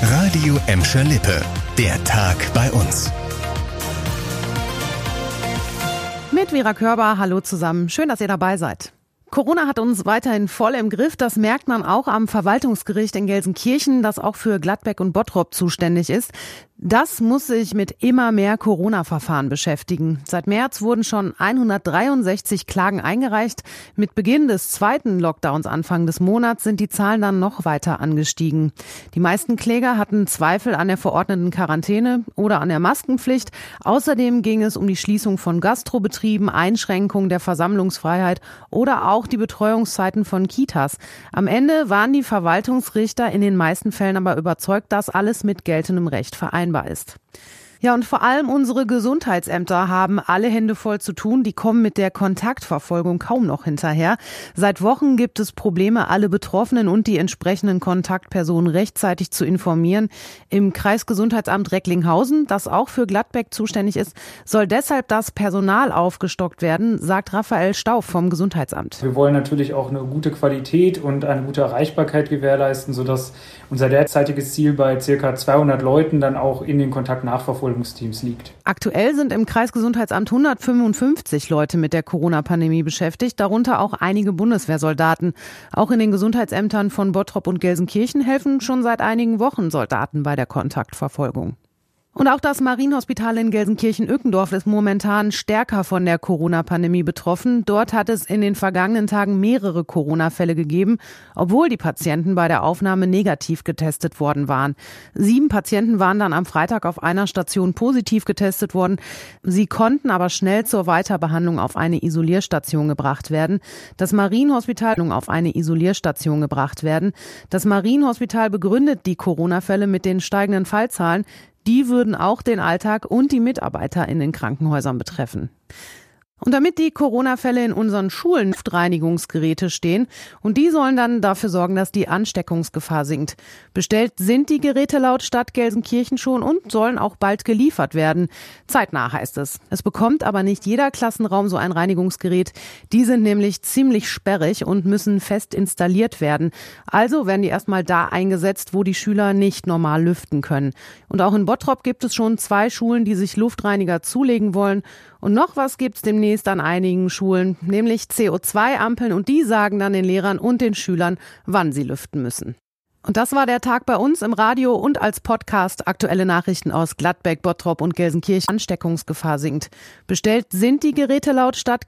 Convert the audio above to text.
Radio Emscher Lippe. Der Tag bei uns. Mit Vera Körber, hallo zusammen. Schön, dass ihr dabei seid. Corona hat uns weiterhin voll im Griff. Das merkt man auch am Verwaltungsgericht in Gelsenkirchen, das auch für Gladbeck und Bottrop zuständig ist. Das muss sich mit immer mehr Corona-Verfahren beschäftigen. Seit März wurden schon 163 Klagen eingereicht. Mit Beginn des zweiten Lockdowns Anfang des Monats sind die Zahlen dann noch weiter angestiegen. Die meisten Kläger hatten Zweifel an der verordneten Quarantäne oder an der Maskenpflicht. Außerdem ging es um die Schließung von Gastrobetrieben, Einschränkung der Versammlungsfreiheit oder auch die Betreuungszeiten von Kitas. Am Ende waren die Verwaltungsrichter in den meisten Fällen aber überzeugt, dass alles mit geltendem Recht vereinbart vereinbar ist. Ja, und vor allem unsere Gesundheitsämter haben alle Hände voll zu tun. Die kommen mit der Kontaktverfolgung kaum noch hinterher. Seit Wochen gibt es Probleme, alle Betroffenen und die entsprechenden Kontaktpersonen rechtzeitig zu informieren. Im Kreisgesundheitsamt Recklinghausen, das auch für Gladbeck zuständig ist, soll deshalb das Personal aufgestockt werden, sagt Raphael Stauf vom Gesundheitsamt. Wir wollen natürlich auch eine gute Qualität und eine gute Erreichbarkeit gewährleisten, sodass unser derzeitiges Ziel bei circa 200 Leuten dann auch in den Kontakt nachverfolgt Nachverfolgungsteams liegt. Aktuell sind im Kreisgesundheitsamt 155 Leute mit der Corona-Pandemie beschäftigt, darunter auch einige Bundeswehrsoldaten. Auch in den Gesundheitsämtern von Bottrop und Gelsenkirchen helfen schon seit einigen Wochen Soldaten bei der Kontaktverfolgung. Und auch das Marienhospital in Gelsenkirchen-Ückendorf ist momentan stärker von der Corona-Pandemie betroffen. Dort hat es in den vergangenen Tagen mehrere Corona-Fälle gegeben, obwohl die Patienten bei der Aufnahme negativ getestet worden waren. Sieben Patienten waren dann am Freitag auf einer Station positiv getestet worden. Sie konnten aber schnell zur Weiterbehandlung auf eine Isolierstation gebracht werden. Das Marienhospital auf eine Isolierstation gebracht werden. Das Marienhospital begründet die Corona-Fälle mit den steigenden Fallzahlen. Die würden auch den Alltag und die Mitarbeiter in den Krankenhäusern betreffen. Und damit die Corona-Fälle in unseren Schulen Luftreinigungsgeräte stehen und die sollen dann dafür sorgen, dass die Ansteckungsgefahr sinkt. Bestellt sind die Geräte laut Stadt Gelsenkirchen schon und sollen auch bald geliefert werden. Zeitnah heißt es. Es bekommt aber nicht jeder Klassenraum so ein Reinigungsgerät. Die sind nämlich ziemlich sperrig und müssen fest installiert werden. Also werden die erstmal da eingesetzt, wo die Schüler nicht normal lüften können. Und auch in Bottrop gibt es schon zwei Schulen, die sich Luftreiniger zulegen wollen. Und noch was gibt's demnächst an einigen Schulen, nämlich CO2-Ampeln und die sagen dann den Lehrern und den Schülern, wann sie lüften müssen. Und das war der Tag bei uns im Radio und als Podcast. Aktuelle Nachrichten aus Gladbeck, Bottrop und Gelsenkirchen. Ansteckungsgefahr sinkt. Bestellt sind die Geräte laut Stadt